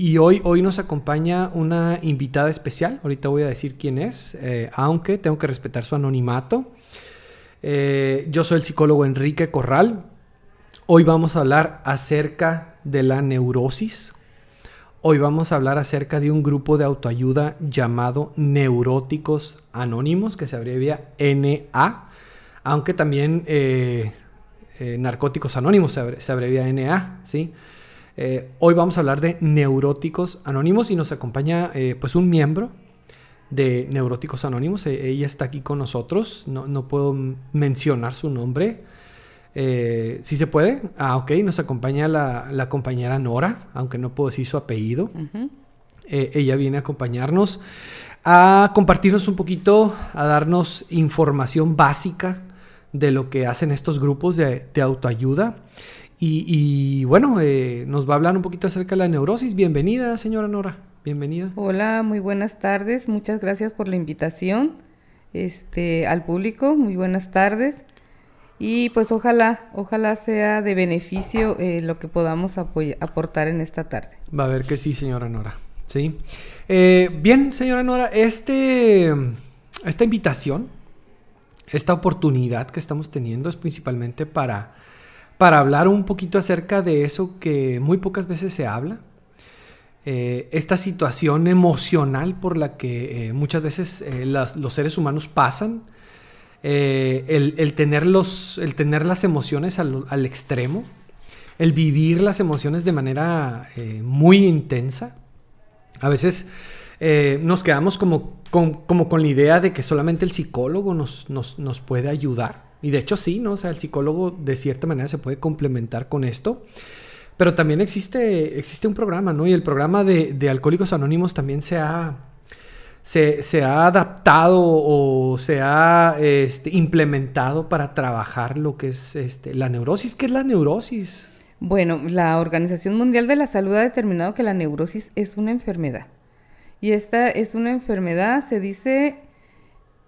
y, hoy, hoy nos acompaña una invitada especial. Ahorita voy a decir quién es, eh, aunque tengo que respetar su anonimato. Eh, yo soy el psicólogo Enrique Corral. Hoy vamos a hablar acerca de la neurosis. Hoy vamos a hablar acerca de un grupo de autoayuda llamado Neuróticos Anónimos, que se abrevia NA, aunque también eh, Narcóticos Anónimos se, abrevia NA, ¿sí? Eh, hoy vamos a hablar de Neuróticos Anónimos y nos acompaña eh, pues un miembro de Neuróticos Anónimos. E, ella está aquí con nosotros. No, puedo mencionar su nombre. Eh, si se puede. Ah, ok. Nos acompaña la, compañera Nora, aunque no puedo decir su apellido. ella viene a acompañarnos a compartirnos un poquito, a darnos información básica de lo que hacen estos grupos de, de autoayuda. Y, bueno, eh, nos va a hablar un poquito acerca de la neurosis. Bienvenida, señora Nora. Bienvenida. Hola, muy buenas tardes. Muchas gracias por la invitación este, al público. Muy buenas tardes. Y pues ojalá, ojalá sea de beneficio eh, lo que podamos aportar en esta tarde. Va a ver que sí, señora Nora. Sí. Eh, bien, señora Nora, este, esta invitación, esta oportunidad que estamos teniendo es principalmente para para hablar un poquito acerca de eso que muy pocas veces se habla. Eh, esta situación emocional por la que eh, muchas veces eh, los seres humanos pasan, el, tener el tener las emociones al, extremo, el vivir las emociones de manera muy intensa. A veces nos quedamos como con, como con la idea de que solamente el psicólogo nos, nos, nos puede ayudar. Y de hecho sí, ¿no? O sea, el psicólogo de cierta manera se puede complementar con esto. Pero también existe, existe un programa, ¿no? Y el programa de, Alcohólicos Anónimos también se ha, se, ha adaptado o se ha este, implementado para trabajar lo que es este, la neurosis. ¿Qué es la neurosis? Bueno, la Organización Mundial de la Salud ha determinado que la neurosis es una enfermedad. Y esta es una enfermedad, se dice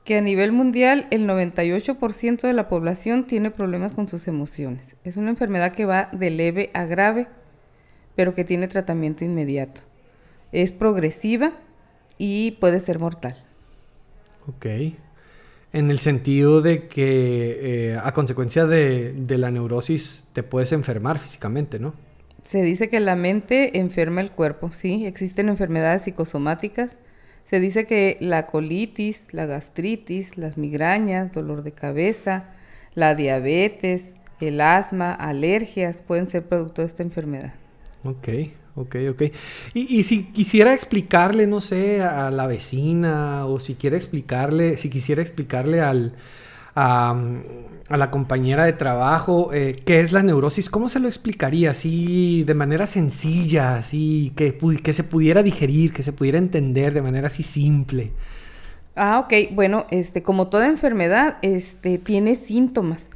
que a nivel mundial el 98% de la población tiene problemas con sus emociones. Es una enfermedad que va de leve a grave, pero que tiene tratamiento inmediato. Es progresiva y puede ser mortal. Ok. En el sentido de que eh, a consecuencia de, de la neurosis te puedes enfermar físicamente, ¿no? Se dice que la mente enferma el cuerpo, sí. Existen enfermedades psicosomáticas se dice que la colitis, la gastritis, las migrañas, dolor de cabeza, la diabetes, el asma, alergias pueden ser producto de esta enfermedad. Ok, ok, ok. Y, si quisiera explicarle, no sé, a la vecina o si quiere explicarle, si quisiera explicarle al, a, la compañera de trabajo eh, qué es la neurosis, ¿cómo se lo explicaría? Así de manera sencilla, así que, que se pudiera digerir, que se pudiera entender de manera así simple. Ah, ok. Bueno, este, como toda enfermedad, este, tiene síntomas.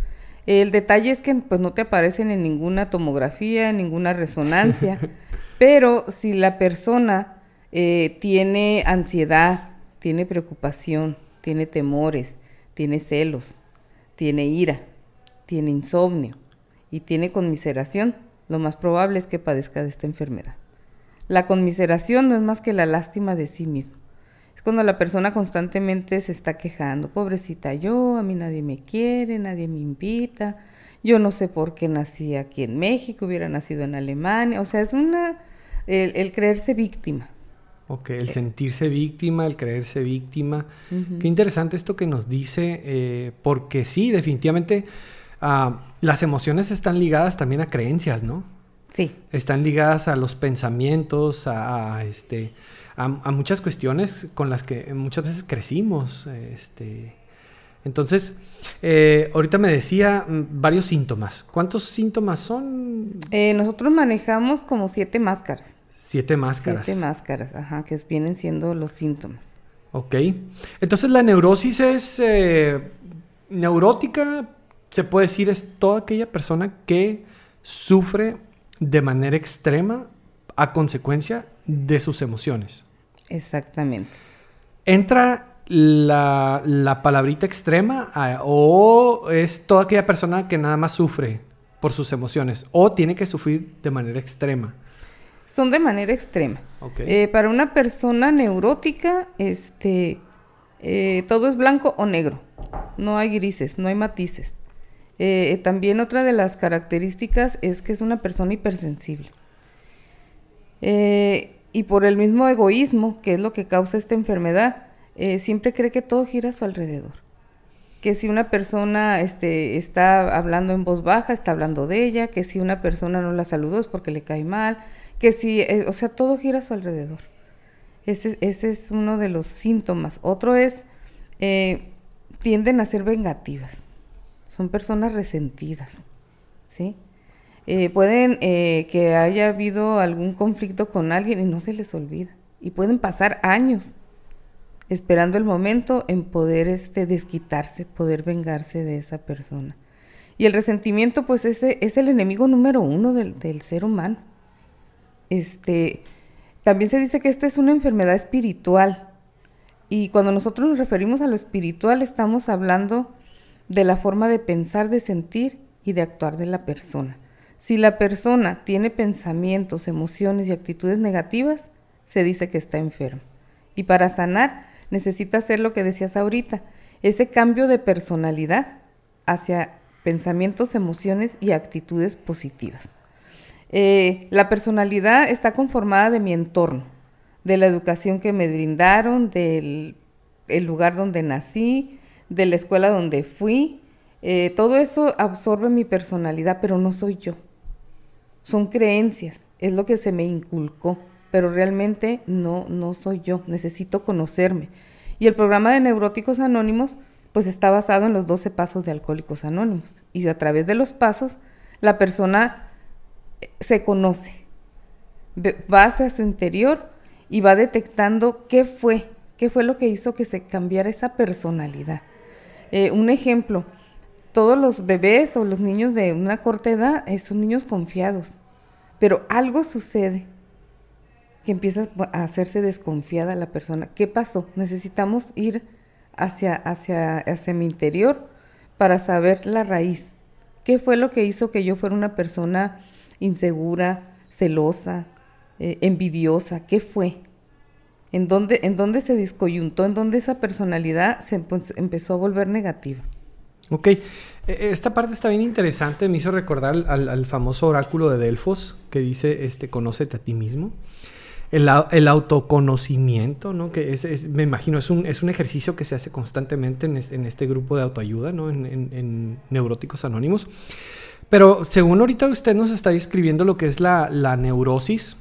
El detalle es que pues, no te aparecen en ninguna tomografía, en ninguna resonancia, pero si la persona eh, tiene ansiedad, tiene preocupación, tiene temores, tiene celos, tiene ira, tiene insomnio y tiene conmiseración, lo más probable es que padezca de esta enfermedad. La conmiseración no es más que la lástima de sí mismo. Es cuando la persona constantemente se está quejando, pobrecita yo, a mí nadie me quiere, nadie me invita, yo no sé por qué nací aquí en México, hubiera nacido en Alemania, o sea, es una, el creerse víctima. Ok, el sentirse víctima, el creerse víctima. Qué interesante esto que nos dice, eh, porque sí, definitivamente ah, las emociones están ligadas también a creencias, ¿no? Sí. Están ligadas a los pensamientos, a, este, a, muchas cuestiones con las que muchas veces crecimos. Este. Entonces, eh, ahorita me decía mm, varios síntomas. ¿Cuántos síntomas son? Eh, nosotros manejamos como siete máscaras. Siete máscaras. Siete máscaras, ajá, que vienen siendo los síntomas. Ok. Entonces la neurosis es eh, neurótica, se puede decir, es toda aquella persona que sufre de manera extrema a consecuencia de sus emociones. Exactamente. ¿Entra la, la palabrita extrema o es toda aquella persona que nada más sufre por sus emociones o tiene que sufrir de manera extrema? Son de manera extrema. Eh, para una persona neurótica, este, eh, todo es blanco o negro. No hay grises, no hay matices. Eh, también otra de las características es que es una persona hipersensible. y por el mismo egoísmo, que es lo que causa esta enfermedad, siempre cree que todo gira a su alrededor. Que si una persona este, está hablando en voz baja, está hablando de ella, que si una persona no la saludó es porque le cae mal, que si, eh, o sea, todo gira a su alrededor. Ese, ese es uno de los síntomas. Otro es, eh, tienden a ser vengativas. Son personas resentidas, ¿sí? Eh, pueden que haya habido algún conflicto con alguien y no se les olvida. Y pueden pasar años esperando el momento en poder este, desquitarse, poder vengarse de esa persona. Y el resentimiento, pues, ese es el enemigo número uno del, del ser humano. Este, también se dice que esta es una enfermedad espiritual. Y cuando nosotros nos referimos a lo espiritual, estamos hablando de la forma de pensar, de sentir y de actuar de la persona. Si la persona tiene pensamientos, emociones y actitudes negativas, se dice que está enfermo. Y para sanar necesita hacer lo que decías ahorita, ese cambio de personalidad hacia pensamientos, emociones y actitudes positivas. Eh, la personalidad está conformada de mi entorno, de la educación que me brindaron, del lugar donde nací, de la escuela donde fui. Eh, todo eso absorbe mi personalidad, pero no soy yo. Son creencias, es lo que se me inculcó, pero realmente no, no soy yo. Necesito conocerme. Y el programa de Neuróticos Anónimos, pues está basado en los 12 pasos de Alcohólicos Anónimos. Y a través de los pasos, la persona se conoce, va hacia su interior y va detectando qué fue, qué fue lo que hizo que se cambiara esa personalidad. Eh, un ejemplo, todos los bebés o los niños de una corta edad eh, son niños confiados, pero algo sucede que empieza a hacerse desconfiada la persona. ¿Qué pasó? Necesitamos ir hacia, hacia, hacia mi interior para saber la raíz. ¿Qué fue lo que hizo que yo fuera una persona insegura, celosa, eh, envidiosa? ¿Qué fue? ¿En dónde, ¿En dónde se discoyuntó? ¿En dónde esa personalidad se empezó a volver negativa? Ok, e, esta parte está bien interesante, me hizo recordar al, famoso oráculo de Delfos que dice, este, conócete a ti mismo. El, autoconocimiento, ¿no? Que es, me imagino, es un, es un ejercicio que se hace constantemente en este, grupo de autoayuda, ¿no? En, en Neuróticos Anónimos. Pero según ahorita usted nos está describiendo lo que es la, neurosis.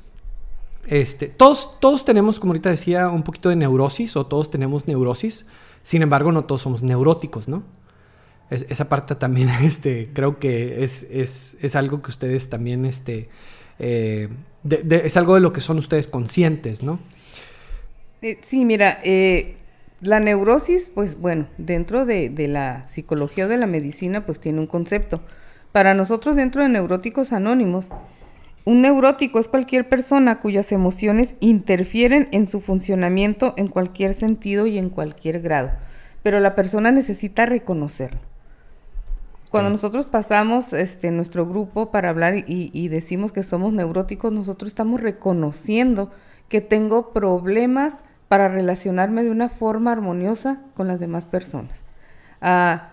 Este, todos, todos tenemos, como ahorita decía, un poquito de neurosis o todos tenemos neurosis. Sin embargo, no todos somos neuróticos, ¿no? esa parte también, este, creo que es, algo que ustedes también, este, eh, es algo de lo que son ustedes conscientes, ¿no? Eh, sí, mira, eh, la neurosis, pues bueno, dentro de, de la psicología o de la medicina, pues tiene un concepto. Para nosotros dentro de Neuróticos Anónimos, un neurótico es cualquier persona cuyas emociones interfieren en su funcionamiento en cualquier sentido y en cualquier grado, pero la persona necesita reconocerlo. Cuando nosotros pasamos este, nuestro grupo para hablar y, y, decimos que somos neuróticos, nosotros estamos reconociendo que tengo problemas para relacionarme de una forma armoniosa con las demás personas. Ah,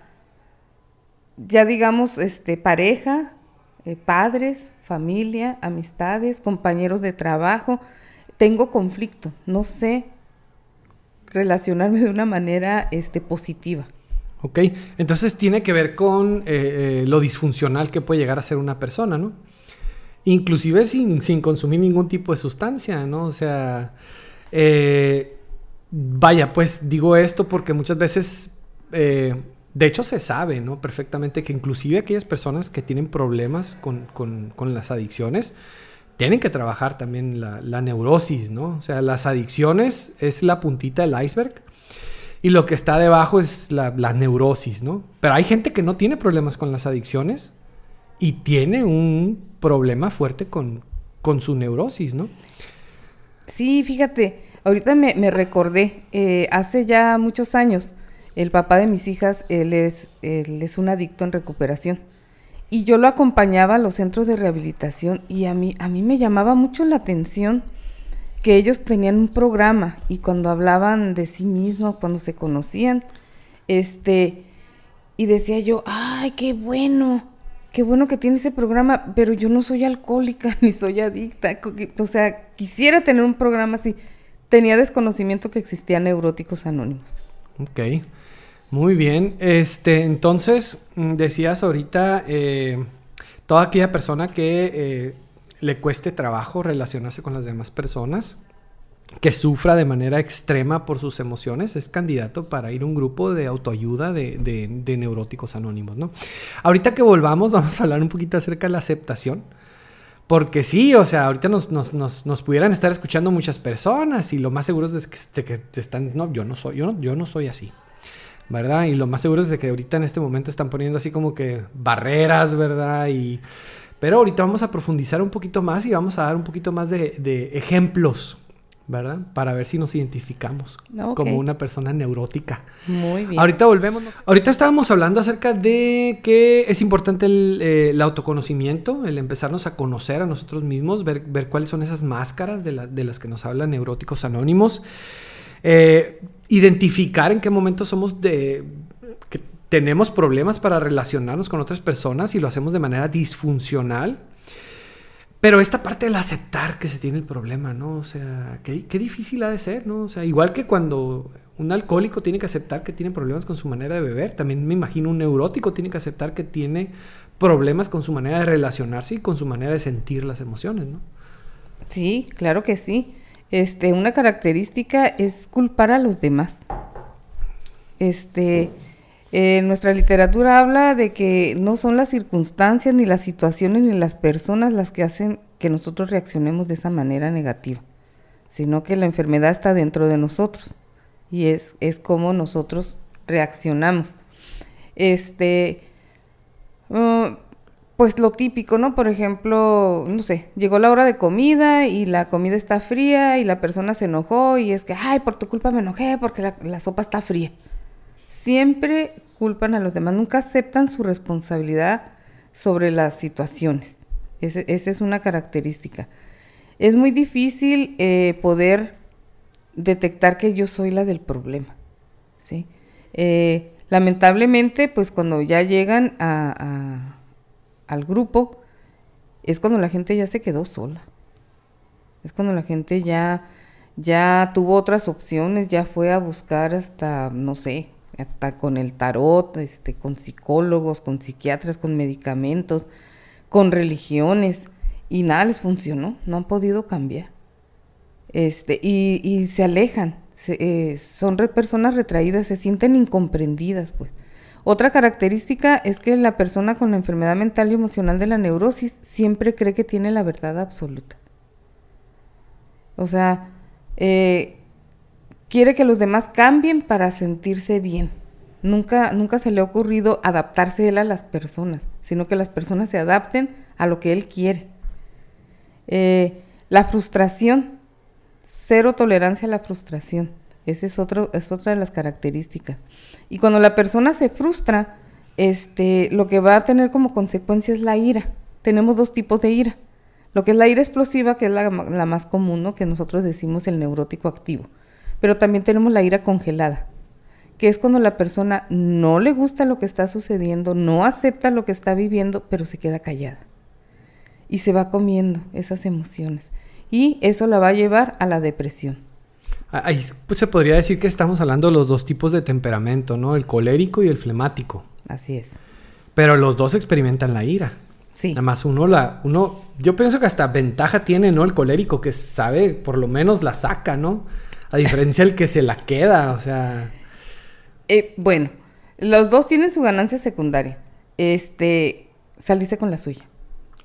ya digamos, este, pareja, eh, padres, familia, amistades, compañeros de trabajo, tengo conflicto, no sé relacionarme de una manera este, positiva. Ok, entonces tiene que ver con eh, eh, lo disfuncional que puede llegar a ser una persona, ¿no? Inclusive sin, sin consumir ningún tipo de sustancia, ¿no? O sea, vaya, pues digo esto porque muchas veces de hecho, se sabe, ¿no? Perfectamente que inclusive aquellas personas que tienen problemas con, las adicciones, tienen que trabajar también la, neurosis, ¿no? O sea, las adicciones es la puntita del iceberg y lo que está debajo es la, neurosis, ¿no? Pero hay gente que no tiene problemas con las adicciones y tiene un problema fuerte con, su neurosis, ¿no? Sí, fíjate, ahorita me, recordé, eh, hace ya muchos años, el papá de mis hijas, él es, él es un adicto en recuperación. y yo lo acompañaba a los centros de rehabilitación y a mí, a mí me llamaba mucho la atención que ellos tenían un programa y cuando hablaban de sí mismos, cuando se conocían, este, y decía yo, ay, qué bueno, qué bueno que tiene ese programa, pero yo no soy alcohólica ni soy adicta, o sea, quisiera tener un programa así. Tenía desconocimiento que existían neuróticos anónimos. Ok. Muy bien, este, entonces mm, decías ahorita, eh, toda aquella persona que eh, le cueste trabajo relacionarse con las demás personas, que sufra de manera extrema por sus emociones, es candidato para ir a un grupo de autoayuda de, de, neuróticos anónimos, ¿no? Ahorita que volvamos, vamos a hablar un poquito acerca de la aceptación. Porque sí, o sea, ahorita nos, nos, nos, nos, pudieran estar escuchando muchas personas y lo más seguro es que, que están, no, yo no soy, yo no, yo no soy así. ¿Verdad? Y lo más seguro es de que ahorita en este momento están poniendo así como que barreras, ¿verdad? Y... Pero ahorita vamos a profundizar un poquito más y vamos a dar un poquito más de, ejemplos, ¿verdad? Para ver si nos identificamos como una persona neurótica. Muy bien. Ahorita volvemos. Ahorita estábamos hablando acerca de que es importante el, eh, autoconocimiento, el empezarnos a conocer a nosotros mismos, ver, ver cuáles son esas máscaras de, de las que nos hablan neuróticos anónimos. Eh, identificar en qué momento somos de que tenemos problemas para relacionarnos con otras personas y lo hacemos de manera disfuncional. Pero esta parte del aceptar que se tiene el problema, ¿no? O sea, qué, qué, difícil ha de ser, ¿no? O sea, igual que cuando un alcohólico tiene que aceptar que tiene problemas con su manera de beber, también me imagino un neurótico tiene que aceptar que tiene problemas con su manera de relacionarse y con su manera de sentir las emociones, ¿no? Sí, claro que sí. Este, una característica es culpar a los demás. Este, nuestra literatura habla de que no son las circunstancias, ni las situaciones, ni las personas las que hacen que nosotros reaccionemos de esa manera negativa, sino que la enfermedad está dentro de nosotros y es, es como nosotros reaccionamos. Este, uh, pues lo típico, ¿no? Por ejemplo, no sé, llegó la hora de comida y la comida está fría y la persona se enojó y es que, ay, por tu culpa me enojé porque la, sopa está fría. Siempre culpan a los demás, nunca aceptan su responsabilidad sobre las situaciones. esa es una característica. Es muy difícil eh, poder detectar que yo soy la del problema, ¿sí? Eh, lamentablemente, pues cuando ya llegan a al grupo, es cuando la gente ya se quedó sola. Es cuando la gente ya, ya tuvo otras opciones, ya fue a buscar hasta, no sé, hasta con el tarot, este, con psicólogos, con psiquiatras, con medicamentos, con religiones, y nada les funcionó, no han podido cambiar. Este, y, y se alejan, eh, son personas retraídas, se sienten incomprendidas, pues. Otra característica es que la persona con la enfermedad mental y emocional de la neurosis siempre cree que tiene la verdad absoluta. O sea, eh, quiere que los demás cambien para sentirse bien. Nunca, nunca se le ha ocurrido adaptarse él a las personas, sino que las personas se adapten a lo que él quiere. Eh, la frustración, cero tolerancia a la frustración. Esa es, otro, es otra de las características. Y cuando la persona se frustra, este, lo que va a tener como consecuencia es la ira. Tenemos dos tipos de ira. Lo que es la ira explosiva, que es la, más común, ¿no? que nosotros decimos el neurótico activo. Pero también tenemos la ira congelada, que es cuando la persona no le gusta lo que está sucediendo, no acepta lo que está viviendo, pero se queda callada. Y se va comiendo esas emociones. Y eso la va a llevar a la depresión. Ahí pues, se podría decir que estamos hablando de los dos tipos de temperamento, ¿no? El colérico y el flemático. Así es. Pero los dos experimentan la ira. Sí. Nada más uno la, uno, yo pienso que hasta ventaja tiene, ¿no? El colérico, que sabe, por lo menos la saca, ¿no? A diferencia del que se la queda, o sea. Eh, bueno, los dos tienen su ganancia secundaria. Este, salirse con la suya.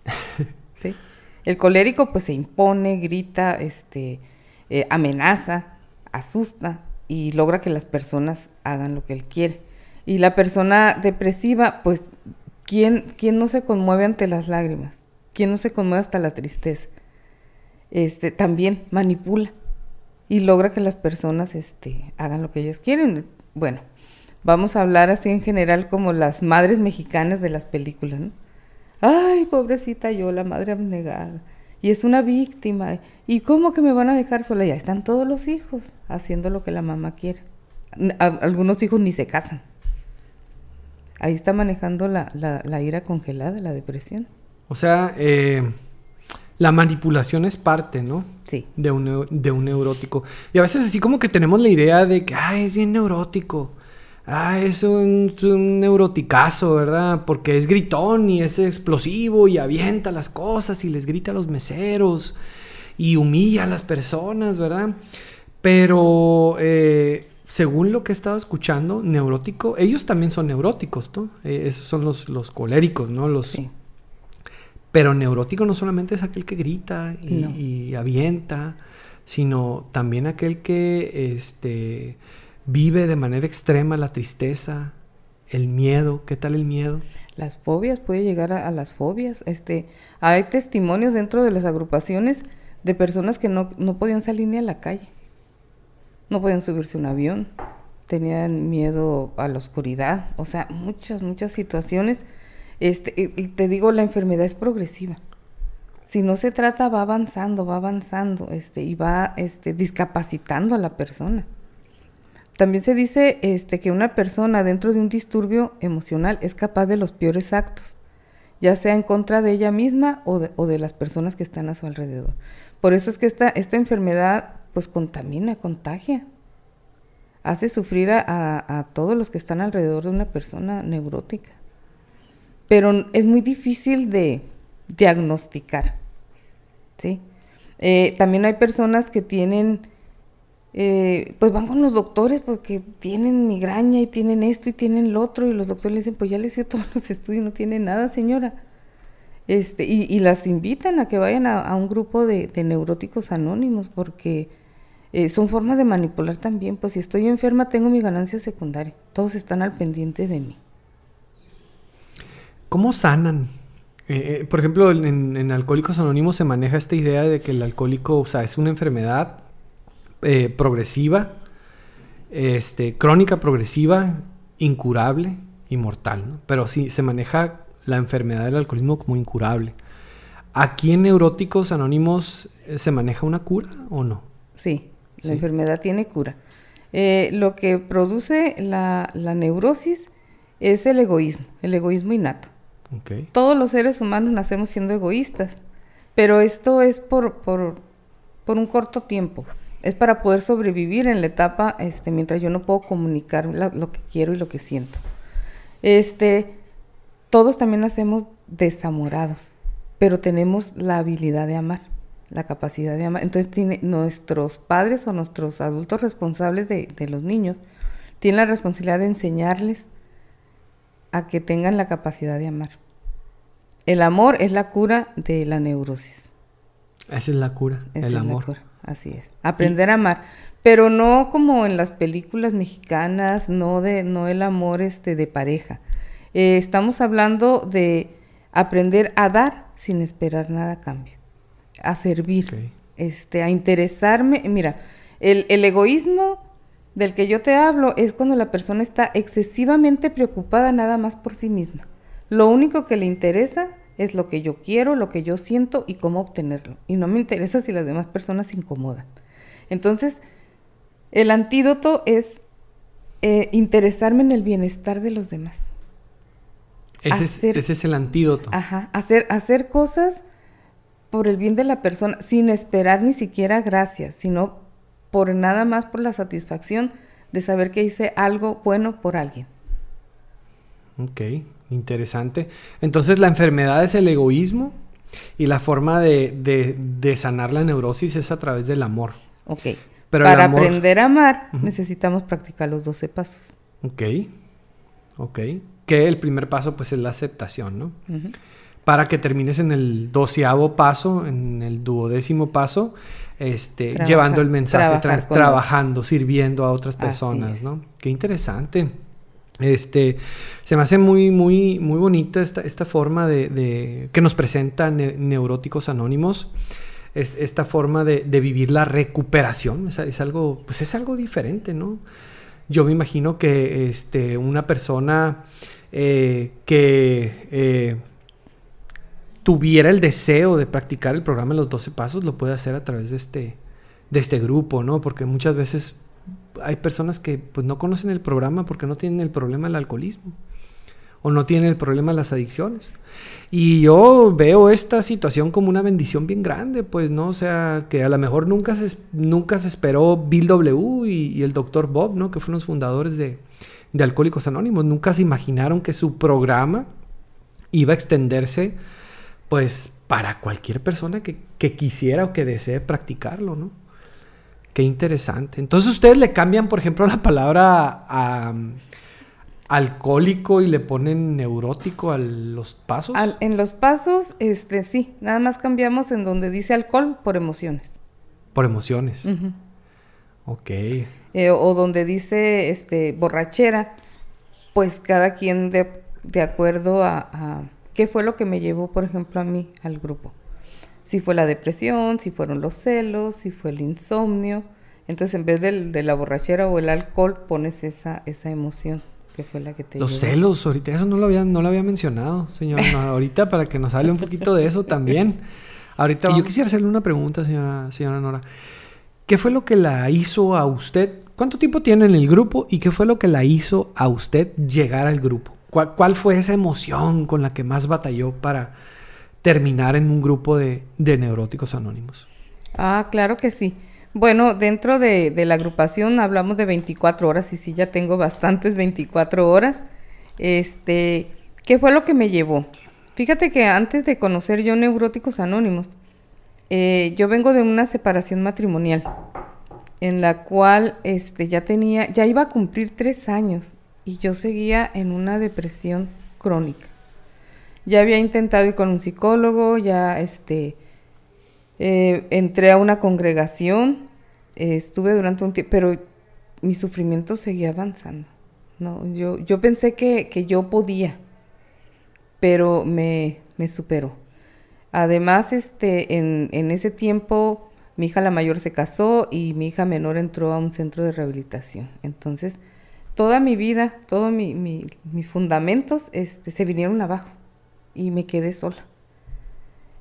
¿Sí? El colérico, pues se impone, grita, este, eh, amenaza, asusta y logra que las personas hagan lo que él quiere. Y la persona depresiva, pues, ¿quién, quién no se conmueve ante las lágrimas? ¿Quién no se conmueve hasta la tristeza? Este, también manipula y logra que las personas este, hagan lo que ellas quieren. Bueno, vamos a hablar así en general como las madres mexicanas de las películas, ay, pobrecita yo, la madre abnegada. Y es una víctima. ¿Y cómo que me van a dejar sola? Ya están todos los hijos haciendo lo que la mamá quiere. algunos hijos ni se casan. Ahí está manejando la, la, ira congelada, la depresión. O sea, eh, la manipulación es parte, ¿no? Sí. De un, de un neurótico. Y a veces así como que tenemos la idea de que, ah, es bien neurótico. Ah, es un, un, neuroticazo, ¿verdad? Porque es gritón y es explosivo y avienta las cosas y les grita a los meseros y humilla a las personas, ¿verdad? Pero eh, según lo que he estado escuchando, neurótico, ellos también son neuróticos, ¿no? Eh, esos son los, los coléricos, ¿no? Los, sí. Pero neurótico no solamente es aquel que grita y, avienta, sino también aquel que este, vive de manera extrema la tristeza, el miedo. ¿Qué tal el miedo? Las fobias, puede llegar a, las fobias. Este, hay testimonios dentro de las agrupaciones de personas que no, no podían salir ni a la calle. No podían subirse un avión. Tenían miedo a la oscuridad. O sea, muchas, muchas situaciones este, te digo, la enfermedad es progresiva. Si no se trata, va avanzando, va avanzando, este, y va este, discapacitando a la persona. También se dice este, que una persona dentro de un disturbio emocional es capaz de los peores actos, ya sea en contra de ella misma o de, las personas que están a su alrededor. Por eso es que esta, esta enfermedad pues contamina, contagia, hace sufrir a todos los que están alrededor de una persona neurótica pero es muy difícil de diagnosticar. ¿sí? Eh, también hay personas que tienen, eh, pues van con los doctores porque tienen migraña y tienen esto y tienen lo otro y los doctores le dicen, pues ya les hice todos los estudios, no tiene nada, señora. Este, y, las invitan a que vayan a, un grupo de, neuróticos anónimos porque eh, son formas de manipular también. Pues si estoy enferma tengo mi ganancia secundaria. Todos están al pendiente de mí. ¿Cómo sanan? Eh, eh, por ejemplo, en, Alcohólicos Anónimos se maneja esta idea de que el alcohólico, o sea, es una enfermedad eh, progresiva, este, crónica progresiva, incurable y mortal, ¿no? Pero sí, se maneja la enfermedad del alcoholismo como incurable. ¿Aquí en Neuróticos Anónimos se maneja una cura o no? Sí, la enfermedad tiene cura. lo que produce la neurosis es el egoísmo, el egoísmo innato. Todos los seres humanos nacemos siendo egoístas, pero esto es por, por, por, un corto tiempo. Es para poder sobrevivir en la etapa este, mientras yo no puedo comunicar lo que quiero y lo que siento. Este, todos también nacemos desamorados, pero tenemos la habilidad de amar, la capacidad de amar. Entonces tiene, nuestros padres o nuestros adultos responsables de, de los niños tienen la responsabilidad de enseñarles a que tengan la capacidad de amar. El amor es la cura de la neurosis. Esa es la cura, el amor. Así es. Aprender a amar, pero no como en las películas mexicanas, no de no el amor este de pareja. Eh, estamos hablando de aprender a dar sin esperar nada a cambio, a servir, este, a interesarme. Mira, el, el egoísmo del que yo te hablo es cuando la persona está excesivamente preocupada nada más por sí misma. Lo único que le interesa es lo que yo quiero, lo que yo siento y cómo obtenerlo. Y no me interesa si las demás personas se incomodan. Entonces, el antídoto es eh, interesarme en el bienestar de los demás. Ese, es, el antídoto. Ajá, hacer, hacer cosas por el bien de la persona, sin esperar ni siquiera gracias, sino por nada más por la satisfacción de saber que hice algo bueno por alguien. Ok, interesante. Entonces la enfermedad es el egoísmo y la forma de, sanar la neurosis es a través del amor. Ok. Pero Para aprender a amar necesitamos practicar los 12 pasos. Ok, ok. Que el primer paso pues es la aceptación, ¿no? Para que termines en el doceavo paso, en el duodécimo paso, este, llevando el mensaje, trabajando, sirviendo a otras personas, ¿no? Qué interesante. Este, se me hace muy, muy, muy bonita esta, esta forma de, que nos presenta Neuróticos Anónimos. esta forma de, vivir la recuperación es, algo, pues es algo diferente, ¿no? Yo me imagino que este, una persona eh, que eh, tuviera el deseo de practicar el programa de los 12 pasos, lo puede hacer a través de este, de este grupo, ¿no? Porque muchas veces hay personas que pues no conocen el programa porque no tienen el problema del alcoholismo o no tienen el problema de las adicciones. Y yo veo esta situación como una bendición bien grande, pues, ¿no? O sea, que a lo mejor nunca se, nunca se esperó Bill W. Y, el doctor Bob, ¿no? Que fueron los fundadores de, de Alcohólicos Anónimos. Nunca se imaginaron que su programa iba a extenderse, pues, para cualquier persona que, que quisiera o que desee practicarlo, ¿no? Qué interesante. Entonces ustedes le cambian, por ejemplo, la palabra a, alcohólico y le ponen neurótico a los pasos. en los pasos, este, sí, nada más cambiamos en donde dice alcohol por emociones. Por emociones. Ok. Eh, o donde dice este borrachera, pues cada quien de, de acuerdo a, a, qué fue lo que me llevó, por ejemplo, a mí al grupo si fue la depresión, si fueron los celos, si fue el insomnio. Entonces, en vez de la borrachera o el alcohol, pones esa, esa emoción que fue la que te Los celos, ahorita eso no lo había, no lo había mencionado, señora. ahorita para que nos hable un poquito de eso también. Ahorita yo quisiera hacerle una pregunta, señora, señora Nora. ¿Qué fue lo que la hizo a usted? ¿Cuánto tiempo tiene en el grupo y qué fue lo que la hizo a usted llegar al grupo? cuál fue esa emoción con la que más batalló para, terminar en un grupo de, neuróticos anónimos. Ah, claro que sí. Bueno, dentro de, la agrupación hablamos de 24 horas y sí, ya tengo bastantes 24 horas. Este, ¿qué fue lo que me llevó? Fíjate que antes de conocer yo Neuróticos Anónimos, eh, yo vengo de una separación matrimonial en la cual este, ya tenía, ya iba a cumplir tres años y yo seguía en una depresión crónica. Ya había intentado ir con un psicólogo, ya este, eh, entré a una congregación, estuve durante un tiempo, pero mi sufrimiento seguía avanzando. No, yo, yo pensé que, yo podía, pero me, me superó. Además, este, en, en, ese tiempo, mi hija la mayor se casó y mi hija menor entró a un centro de rehabilitación. Entonces, toda mi vida, todos mis fundamentos este, se vinieron abajo y me quedé sola.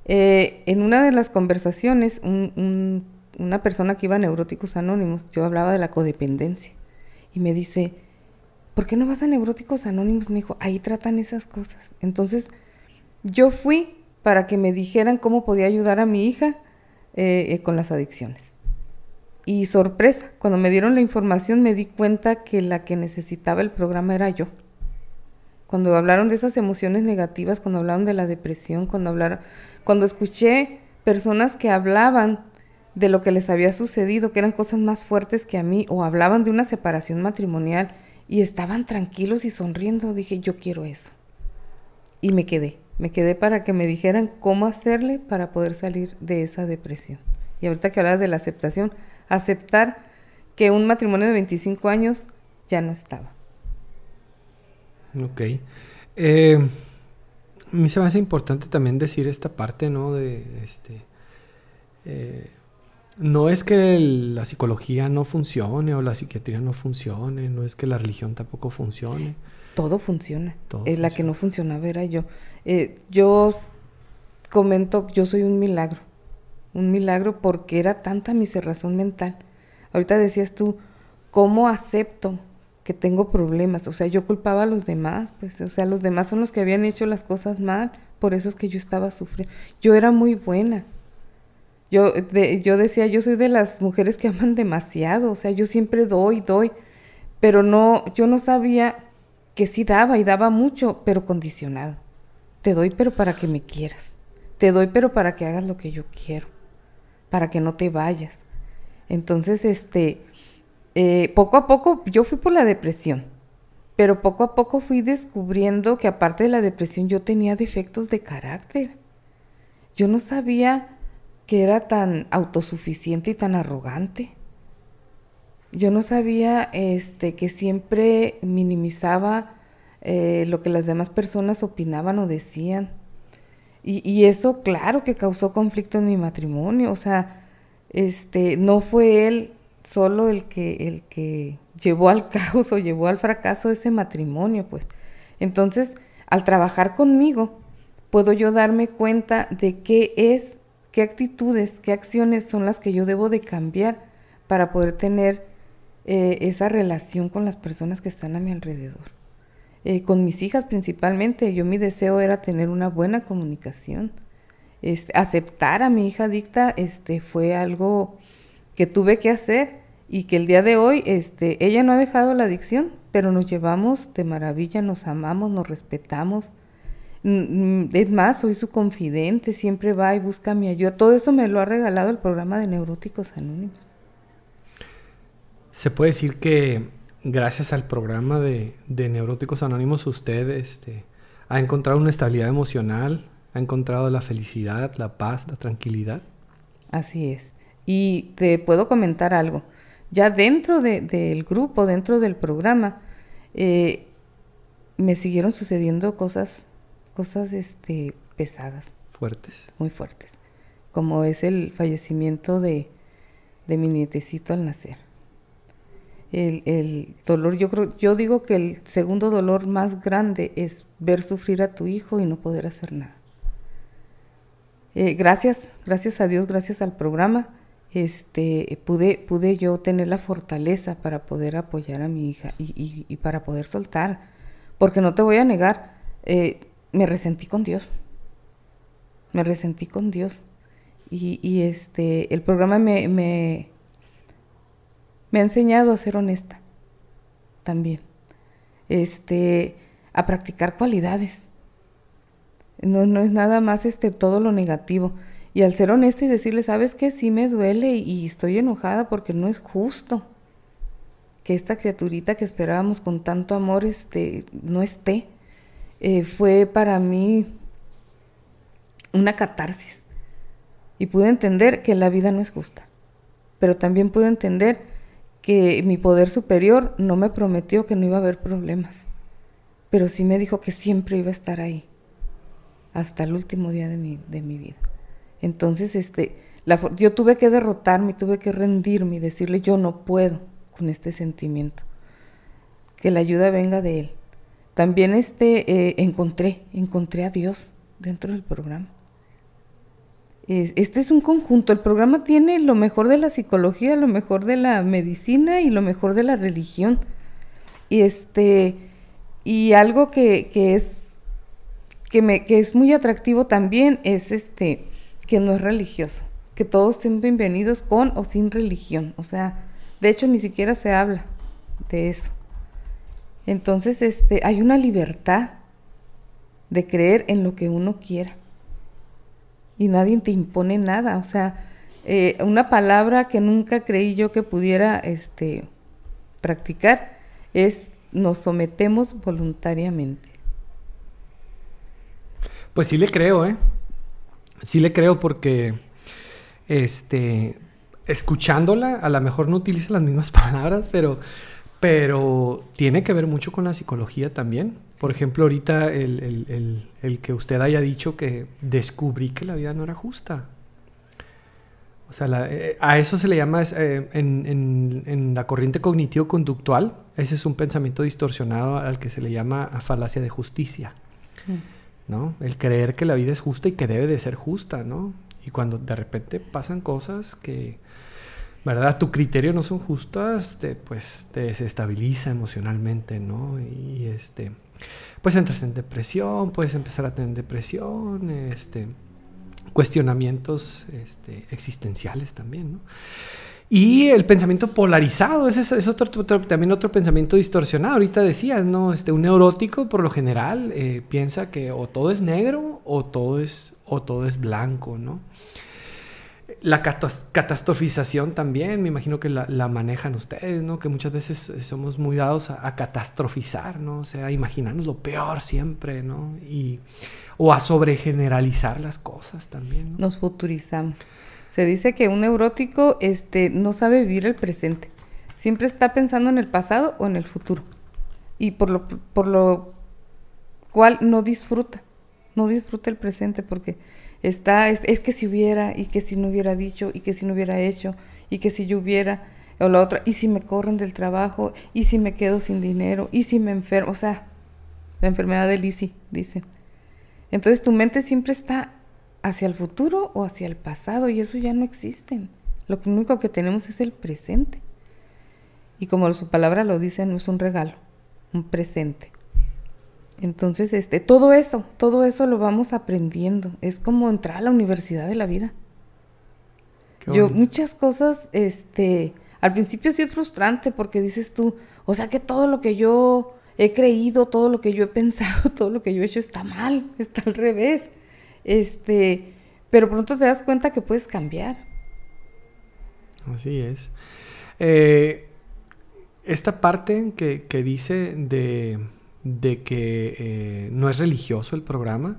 Eh, en una de las conversaciones, una persona que iba a Neuróticos Anónimos, yo hablaba de la codependencia y me dice, ¿por qué no vas a Neuróticos Anónimos? Me dijo, ahí tratan esas cosas. Entonces, yo fui para que me dijeran cómo podía ayudar a mi hija eh, eh, con las adicciones. Y sorpresa, cuando me dieron la información me di cuenta que la que necesitaba el programa era yo cuando hablaron de esas emociones negativas, cuando hablaron de la depresión, cuando hablaron, cuando escuché personas que hablaban de lo que les había sucedido, que eran cosas más fuertes que a mí, o hablaban de una separación matrimonial y estaban tranquilos y sonriendo, dije, yo quiero eso. Y me quedé, me quedé para que me dijeran cómo hacerle para poder salir de esa depresión. Y ahorita que hablas de la aceptación, aceptar que un matrimonio de 25 años ya no estaba. Ok. Eh, a mí se me hace importante también decir esta parte, ¿no? De este. Eh, no es que la psicología no funcione o la psiquiatría no funcione, no es que la religión tampoco funcione. Todo funciona. Es la que no funcionaba era yo. Eh, yo comento, yo soy un milagro. Un milagro porque era tanta mi cerrazón mental. Ahorita decías tú, ¿cómo acepto que tengo problemas. O sea, yo culpaba a los demás, pues, o sea, los demás son los que habían hecho las cosas mal, por eso es que yo estaba sufriendo. Yo era muy buena. Yo, yo decía, yo soy de las mujeres que aman demasiado, o sea, yo siempre doy, doy, pero no, yo no sabía que sí daba y daba mucho, pero condicionado. Te doy, pero para que me quieras. Te doy, pero para que hagas lo que yo quiero, para que no te vayas. Entonces, este, eh, poco a poco yo fui por la depresión, pero poco a poco fui descubriendo que aparte de la depresión yo tenía defectos de carácter. Yo no sabía que era tan autosuficiente y tan arrogante. Yo no sabía este, que siempre minimizaba eh, lo que las demás personas opinaban o decían. Y, y, eso, claro, que causó conflicto en mi matrimonio. O sea, este, no fue él solo el que, el que llevó al caos o llevó al fracaso ese matrimonio, pues. Entonces, al trabajar conmigo, puedo yo darme cuenta de qué es, qué actitudes, qué acciones son las que yo debo de cambiar para poder tener eh, esa relación con las personas que están a mi alrededor. Eh, con mis hijas principalmente, yo mi deseo era tener una buena comunicación. Este, aceptar a mi hija adicta este, fue algo que tuve que hacer y que el día de hoy este, ella no ha dejado la adicción, pero nos llevamos de maravilla, nos amamos, nos respetamos. Mm, mm, es más, soy su confidente, siempre va y busca mi ayuda. Todo eso me lo ha regalado el programa de Neuróticos Anónimos. Se puede decir que gracias al programa de, Neuróticos Anónimos usted este, ha encontrado una estabilidad emocional, ha encontrado la felicidad, la paz, la tranquilidad. Así es. Y te puedo comentar algo. Ya dentro del grupo, dentro del programa, eh, me siguieron sucediendo cosas, cosas este, pesadas. Fuertes. Muy fuertes. Como es el fallecimiento de, de mi nietecito al nacer. El, el, dolor, yo creo, yo digo que el segundo dolor más grande es ver sufrir a tu hijo y no poder hacer nada. Eh, gracias, gracias a Dios, gracias al programa, este, pude, pude yo tener la fortaleza para poder apoyar a mi hija y, para poder soltar. Porque no te voy a negar, eh, me resentí con Dios. Me resentí con Dios. Y, este, el programa me, me, me, ha enseñado a ser honesta también. Este, a practicar cualidades. No, no es nada más este, todo lo negativo. Y al ser honesta y decirle, sabes que sí me duele y estoy enojada porque no es justo que esta criaturita que esperábamos con tanto amor este, no esté, eh, fue para mí una catarsis. Y pude entender que la vida no es justa. Pero también pude entender que mi poder superior no me prometió que no iba a haber problemas. Pero sí me dijo que siempre iba a estar ahí. Hasta el último día de mi, de mi vida. Entonces, este, yo tuve que derrotarme, tuve que rendirme y decirle, yo no puedo con este sentimiento. Que la ayuda venga de Él. También este, eh, encontré, encontré a Dios dentro del programa. este es un conjunto. El programa tiene lo mejor de la psicología, lo mejor de la medicina y lo mejor de la religión. Y este, y algo que, que es, que me, que es muy atractivo también es este, que no es religioso, que todos estén bienvenidos con o sin religión. O sea, de hecho ni siquiera se habla de eso. Entonces, este, hay una libertad de creer en lo que uno quiera. Y nadie te impone nada. O sea, eh, una palabra que nunca creí yo que pudiera este, practicar es nos sometemos voluntariamente. Pues sí le creo, ¿eh? Sí le creo porque, este, escuchándola, a lo mejor no utiliza las mismas palabras, pero, pero tiene que ver mucho con la psicología también. Por ejemplo, ahorita el, que usted haya dicho que descubrí que la vida no era justa. O sea, eh, a eso se le llama eh, en, la corriente cognitivo-conductual. Ese es un pensamiento distorsionado al que se le llama falacia de justicia. Mm. ¿No? El creer que la vida es justa y que debe de ser justa, ¿no? Y cuando de repente pasan cosas que, ¿verdad? Tu criterio no son justas, te, pues te desestabiliza emocionalmente, ¿no? Y este, pues entras en depresión, puedes empezar a tener depresión, este, cuestionamientos este, existenciales también, ¿no? Y el pensamiento polarizado, ese es, otro, también otro pensamiento distorsionado. Ahorita decías, ¿no? Este, un neurótico por lo general eh, piensa que o todo es negro o todo es, o todo es blanco, ¿no? La catastrofización también, me imagino que la, manejan ustedes, ¿no? Que muchas veces somos muy dados a, catastrofizar, ¿no? O sea, a imaginarnos lo peor siempre, ¿no? Y, o a sobregeneralizar las cosas también. Nos futurizamos. Se dice que un neurótico este, no sabe vivir el presente. Siempre está pensando en el pasado o en el futuro. Y por lo, por lo cual no disfruta. No disfruta el presente porque está, es, que si hubiera, y que si no hubiera dicho, y que si no hubiera hecho, y que si yo hubiera, o la otra, y si me corren del trabajo, y si me quedo sin dinero, y si me enfermo, o sea, la enfermedad de Lisi, dicen. Entonces tu mente siempre está hacia el futuro o hacia el pasado y eso ya no existen. Lo único que tenemos es el presente. Y como su palabra lo dice, no es un regalo, un presente. Entonces, este, todo eso, todo eso lo vamos aprendiendo. Es como entrar a la universidad de la vida. Yo, muchas cosas, este, al principio sí es frustrante porque dices tú, o sea que todo lo que yo he creído, todo lo que yo he pensado, todo lo que yo he hecho está mal, está al revés. Este, pero pronto te das cuenta que puedes cambiar. Así es. Eh, esta parte que, que dice de, de que eh, no es religioso el programa,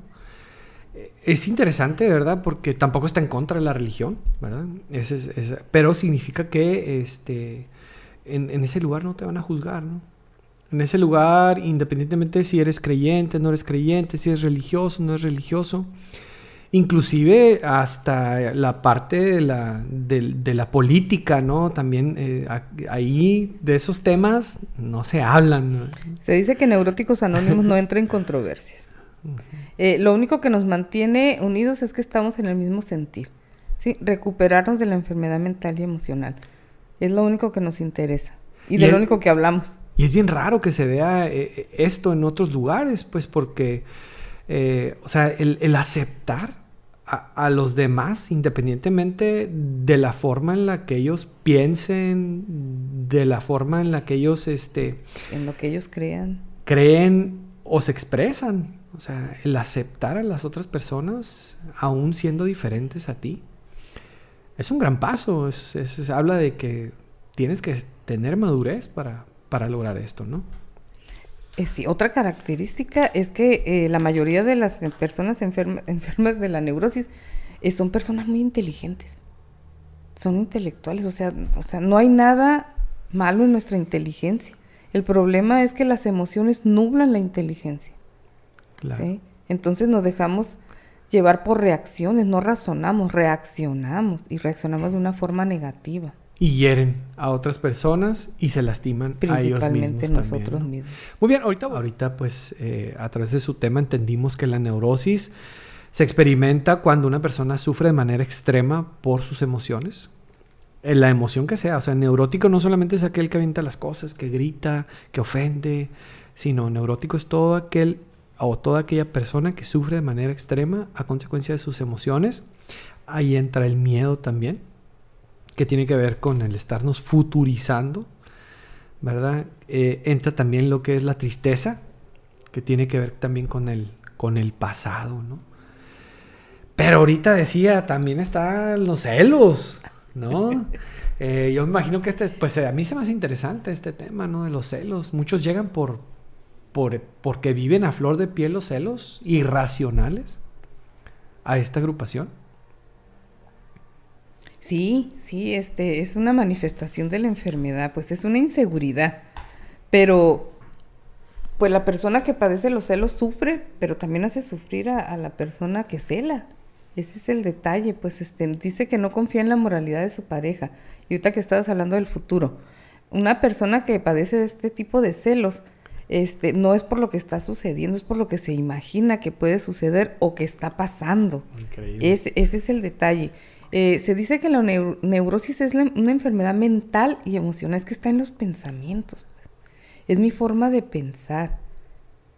eh, es interesante, ¿verdad? Porque tampoco está en contra de la religión, ¿verdad? pero significa que este, en, en, ese lugar no te van a juzgar, ¿no? En ese lugar, independientemente si eres creyente, no eres creyente, si eres religioso, no es religioso, inclusive hasta la parte de la, de, la política, ¿no? También eh, ahí de esos temas no se hablan. Se dice que Neuróticos Anónimos no entra en controversias. Eh, lo único que nos mantiene unidos es que estamos en el mismo sentir, ¿sí? Recuperarnos de la enfermedad mental y emocional. Es lo único que nos interesa y, de lo único que hablamos. Y es bien raro que se vea eh, esto en otros lugares, pues porque eh, o sea, el, aceptar a, los demás, independientemente de la forma en la que ellos piensen, de la forma en la que ellos, este... En lo que ellos crean. Creen o se expresan. O sea, el aceptar a las otras personas, aún siendo diferentes a ti, es un gran paso. Es, habla de que tienes que tener madurez para, para lograr esto, ¿no? Eh, sí, otra característica es que eh, la mayoría de las personas enfermas de la neurosis eh, son personas muy inteligentes, son intelectuales, o sea, o sea, no hay nada malo en nuestra inteligencia. El problema es que las emociones nublan la inteligencia. Claro. Entonces nos dejamos llevar por reacciones, no razonamos, reaccionamos y reaccionamos de una forma negativa y hieren a otras personas y se lastiman a ellos mismos nosotros mismos. Muy bien, ahorita, ahorita pues eh, a través de su tema entendimos que la neurosis se experimenta cuando una persona sufre de manera extrema por sus emociones. En eh, la emoción que sea, o sea, neurótico no solamente es aquel que avienta las cosas, que grita, que ofende, sino neurótico es todo aquel o toda aquella persona que sufre de manera extrema a consecuencia de sus emociones. Ahí entra el miedo también que tiene que ver con el estarnos futurizando, ¿verdad? Eh, entra también lo que es la tristeza, que tiene que ver también con el, con el pasado, ¿no? Pero ahorita decía, también están los celos, ¿no? Eh, yo me imagino que este, pues a mí se me hace interesante este tema, ¿no? De los celos. Muchos llegan por, por, porque viven a flor de piel los celos irracionales a esta agrupación. Sí, sí, este es una manifestación de la enfermedad, pues es una inseguridad. Pero, pues la persona que padece los celos sufre, pero también hace sufrir a, la persona que cela. Ese es el detalle, pues este, dice que no confía en la moralidad de su pareja. Y ahorita que estabas hablando del futuro, una persona que padece de este tipo de celos, este, no es por lo que está sucediendo, es por lo que se imagina que puede suceder o que está pasando. Increíble. ese es el detalle. Eh, se dice que la neurosis es una enfermedad mental y emocional, es que está en los pensamientos. Pues. Es mi forma de pensar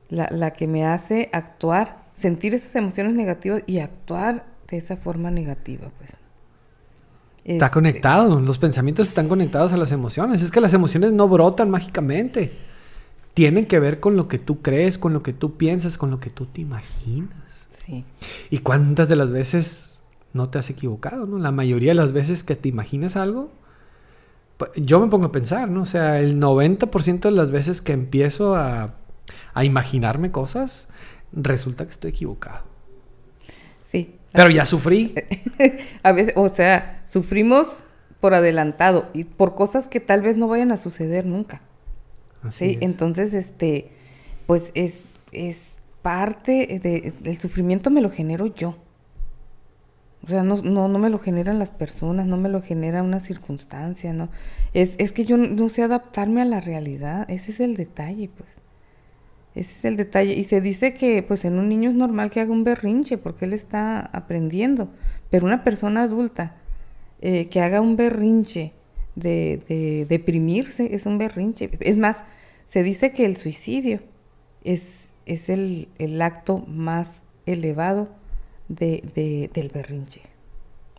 la, que me hace actuar, sentir esas emociones negativas y actuar de esa forma negativa, pues. Está este, conectado, los pensamientos están conectados a las emociones. Es que las emociones no brotan mágicamente. Tienen que ver con lo que tú crees, con lo que tú piensas, con lo que tú te imaginas. Sí. ¿Y cuántas de las veces no te has equivocado, ¿no? La mayoría de las veces que te imaginas algo, yo me pongo a pensar, ¿no? O sea, el 90% de las veces que empiezo a, a, imaginarme cosas, resulta que estoy equivocado. Sí. Pero ya sufrí. a veces, o sea, sufrimos por adelantado y por cosas que tal vez no vayan a suceder nunca. Así sí, entonces, este, pues es, es parte de, del sufrimiento me lo genero yo. O sea, no, no, no me lo generan las personas, no me lo genera una circunstancia, ¿no? Es, es que yo no sé adaptarme a la realidad, ese es el detalle, pues. Ese es el detalle. Y se dice que pues en un niño es normal que haga un berrinche porque él está aprendiendo. Pero una persona adulta eh, que haga un berrinche de, de, deprimirse es un berrinche. Es más, se dice que el suicidio es, es el, el acto más elevado de, de, del berrinche.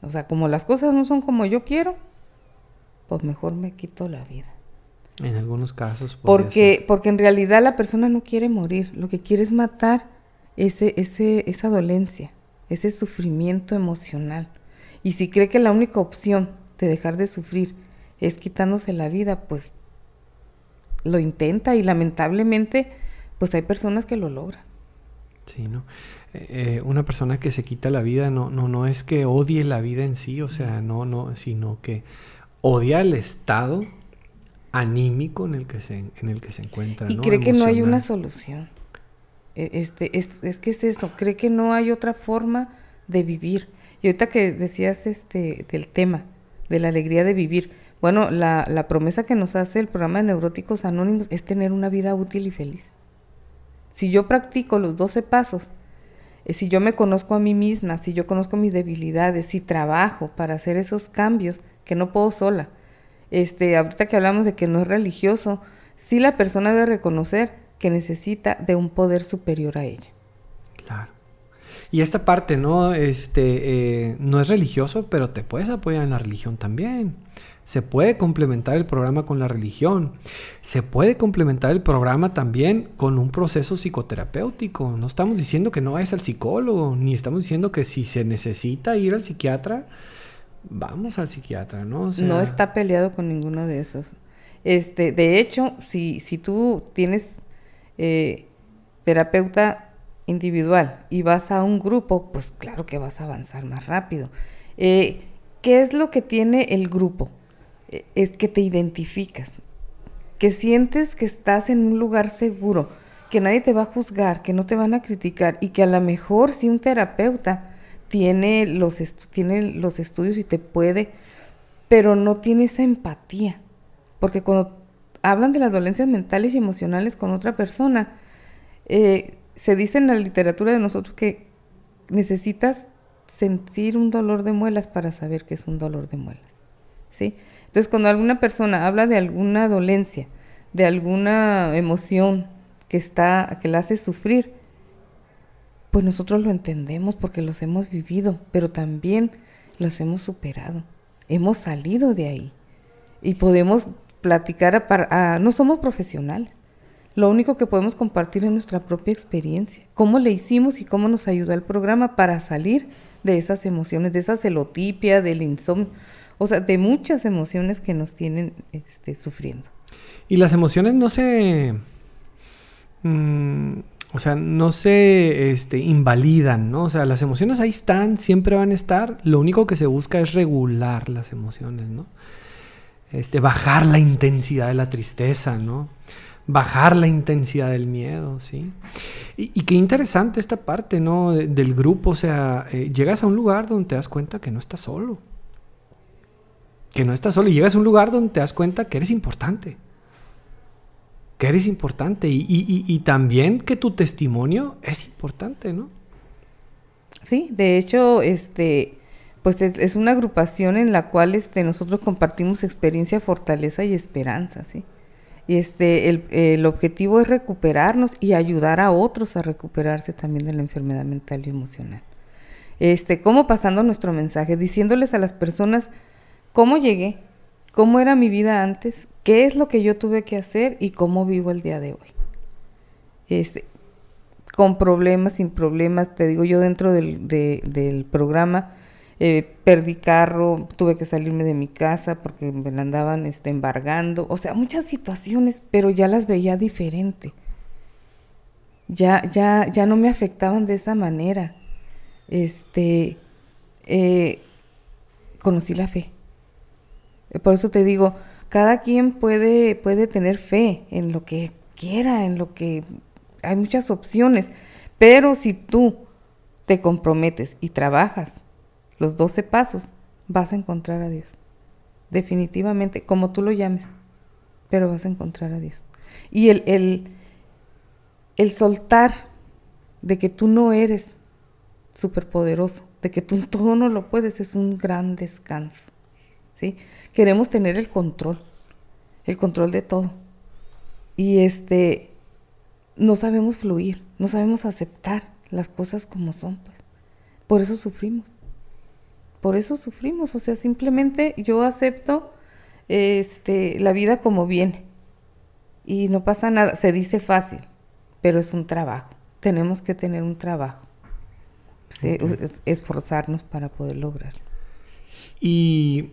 O sea, como las cosas no son como yo quiero, pues mejor me quito la vida. En algunos casos. Porque, porque en realidad la persona no quiere morir, lo que quiere es matar ese, ese, esa dolencia, ese sufrimiento emocional. Y si cree que la única opción de dejar de sufrir es quitándose la vida, pues lo intenta y lamentablemente, pues hay personas que lo logran. Sí, ¿no? Eh, eh, una persona que se quita la vida no, no, no es que odie la vida en sí, o sea, no, no, sino que odia el estado anímico en el que se, en el que se encuentra. Y cree que no hay una solución. E, este, es, es que es eso, cree que no hay otra forma de vivir. Y ahorita que decías este del tema, de la alegría de vivir, bueno, la, la promesa que nos hace el programa de Neuróticos Anónimos es tener una vida útil y feliz. Si yo practico los 12 pasos, eh, si yo me conozco a mí misma, si yo conozco mis debilidades, si trabajo para hacer esos cambios, que no puedo sola. Este, ahorita que hablamos de que no es religioso, sí la persona debe reconocer que necesita de un poder superior a ella. Claro. Y esta parte, ¿no? Este, eh, no es religioso, pero te puedes apoyar en la religión también. Se puede complementar el programa con la religión. Se puede complementar el programa también con un proceso psicoterapéutico. No estamos diciendo que no vayas al psicólogo, ni estamos diciendo que si se necesita ir al psiquiatra, vamos al psiquiatra, ¿no? No está peleado con ninguno de esos. Este, de hecho, si, si tú tienes eh, terapeuta individual y vas a un grupo, pues claro que vas a avanzar más rápido. Eh, ¿Qué es lo que tiene el grupo? Es que te identificas, que sientes que estás en un lugar seguro, que nadie te va a juzgar, que no te van a criticar y que a lo mejor si un terapeuta tiene los, tiene los estudios y te puede, pero no tiene esa empatía. Porque cuando hablan de las dolencias mentales y emocionales con otra persona, eh, se dice en la literatura de nosotros que necesitas sentir un dolor de muelas para saber que es un dolor de muelas. ¿sí? Entonces, cuando alguna persona habla de alguna dolencia, de alguna emoción que está, que la hace sufrir, pues nosotros lo entendemos porque los hemos vivido, pero también los hemos superado. Hemos salido de ahí y podemos platicar, a, no somos profesionales. Lo único que podemos compartir es nuestra propia experiencia, cómo le hicimos y cómo nos ayudó el programa para salir de esas emociones, de esa celotipia, del insomnio, o sea, de muchas emociones que nos tienen este, sufriendo. Y las emociones no se... Mm, o sea, no se este, invalidan, ¿no? O sea, las emociones ahí están, siempre van a estar. Lo único que se busca es regular las emociones, ¿no? Este, bajar la intensidad de la tristeza, ¿no? Bajar la intensidad del miedo, ¿sí? Y, qué interesante esta parte, ¿no? del grupo, o sea, eh, llegas a un lugar donde te das cuenta que no estás solo. Que no estás solo y llegas a un lugar donde te das cuenta que eres importante que eres importante y, también que tu testimonio es importante, ¿no? Sí, de hecho, este, pues es, una agrupación en la cual este, nosotros compartimos experiencia, fortaleza y esperanza, ¿sí? Y este, el, el, objetivo es recuperarnos y ayudar a otros a recuperarse también de la enfermedad mental y emocional. Este, ¿cómo pasando nuestro mensaje? Diciéndoles a las personas cómo llegué, cómo era mi vida antes, qué es lo que yo tuve que hacer y cómo vivo el día de hoy. Este, con problemas, sin problemas, te digo yo dentro del, programa, eh, perdí carro, tuve que salirme de mi casa porque me la andaban este, embargando, o sea, muchas situaciones, pero ya las veía diferente. Ya, ya, ya no me afectaban de esa manera. Este, eh, conocí la fe. Por eso te digo, cada quien puede, puede tener fe en lo que quiera, en lo que hay muchas opciones, pero si tú te comprometes y trabajas los 12 pasos, vas a encontrar a Dios. Definitivamente, como tú lo llames, pero vas a encontrar a Dios. Y el, el, el soltar de que tú no eres superpoderoso, de que tú todo no lo puedes, es un gran descanso. ¿Sí? Queremos tener el control, el control de todo. Y este, no sabemos fluir, no sabemos aceptar las cosas como son, pues. Por eso sufrimos. Por eso sufrimos, o sea, simplemente yo acepto este la vida como viene. Y no pasa nada, se dice fácil, pero es un trabajo. Tenemos que tener un trabajo. Esforzarnos para poder lograrlo. Y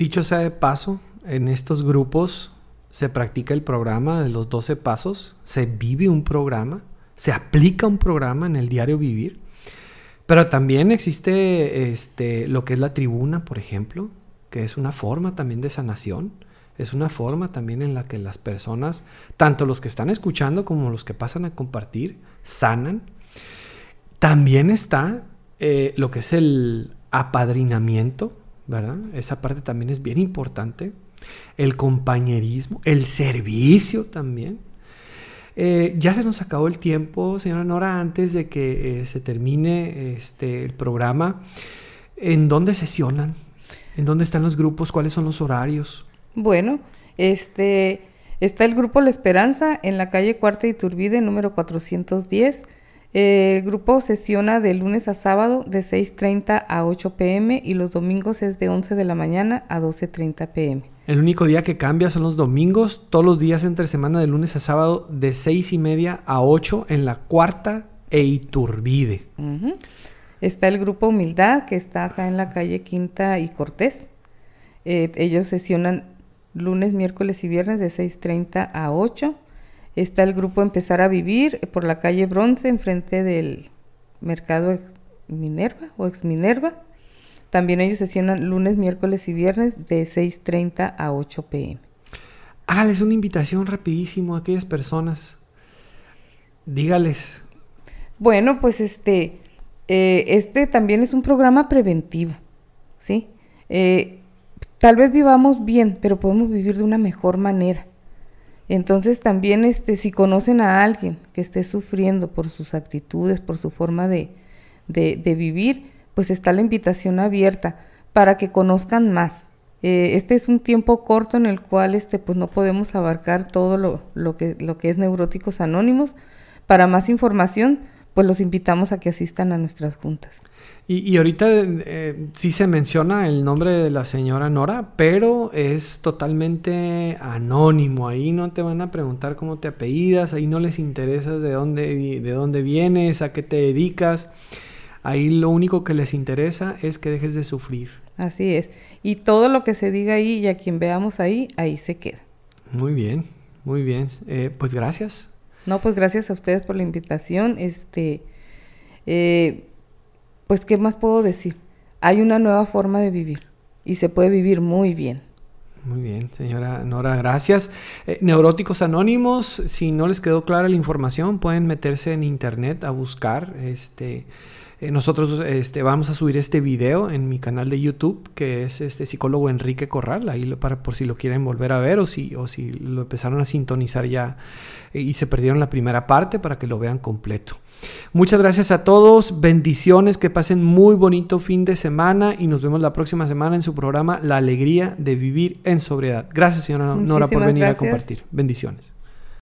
dicho sea de paso, en estos grupos se practica el programa de los 12 pasos, se vive un programa se aplica un programa en el diario vivir. Pero también existe este, lo que es la tribuna, por ejemplo, que es una forma también de sanación. Es una forma también en la que las personas, tanto los que están escuchando como los que pasan a compartir, sanan. También está eh, lo que es el apadrinamiento, ¿verdad? Esa parte también es bien importante. El compañerismo, el servicio también. Eh, ya se nos acabó el tiempo, señora Nora, antes de que eh, se termine este, el programa. ¿En dónde sesionan? ¿En dónde están los grupos? ¿Cuáles son los horarios? Bueno, este, está el grupo La Esperanza en la calle Cuarta y Turbide, número 410. El grupo sesiona de lunes a sábado de 6.30 a 8 pm y los domingos es de 11 de la mañana a 12.30 pm. El único día que cambia son los domingos, todos los días entre semana de lunes a sábado de seis y media a 8 en la cuarta e Iturbide. Está el grupo Humildad que está acá en la calle Quinta y Cortés. Eh, ellos sesionan lunes, miércoles y viernes de 6.30 a 8. Está el grupo Empezar a Vivir por la calle Bronce, enfrente del mercado Minerva o ex Minerva. También ellos sesionan lunes, miércoles y viernes de 6.30 a 8 pm. Hágales una invitación rapidísimo a aquellas personas. Dígales. Bueno, pues este, eh, este también es un programa preventivo, ¿sí? Eh, tal vez vivamos bien, pero podemos vivir de una mejor manera. Entonces también este, si conocen a alguien que esté sufriendo por sus actitudes, por su forma de, de, vivir, pues está la invitación abierta para que conozcan más. Eh, este es un tiempo corto en el cual este, pues no podemos abarcar todo lo, lo, que, lo que es Neuróticos Anónimos. Para más información, pues los invitamos a que asistan a nuestras juntas. Y, ahorita eh, sí se menciona el nombre de la señora Nora, pero es totalmente anónimo. Ahí no te van a preguntar cómo te apellidas, ahí no les interesa de dónde, de dónde vienes, a qué te dedicas. Ahí lo único que les interesa es que dejes de sufrir. Así es. Y todo lo que se diga ahí y a quien veamos ahí, ahí se queda. Muy bien, muy bien. Eh, pues gracias. No, pues gracias a ustedes por la invitación. Este, eh, pues, ¿qué más puedo decir? Hay una nueva forma de vivir y se puede vivir muy bien. Muy bien, señora Nora, gracias. Eh, Neuróticos Anónimos, si no les quedó clara la información, pueden meterse en internet a buscar este eh, nosotros este, vamos a subir este video en mi canal de YouTube, que es este psicólogo Enrique Corral, ahí para por si lo quieren volver a ver o si, o si lo empezaron a sintonizar ya eh, y se perdieron la primera parte para que lo vean completo. Muchas gracias a todos, bendiciones, que pasen muy bonito fin de semana y nos vemos la próxima semana en su programa La Alegría de Vivir en Sobriedad. Gracias, señora Nora, por venir a compartir. Bendiciones.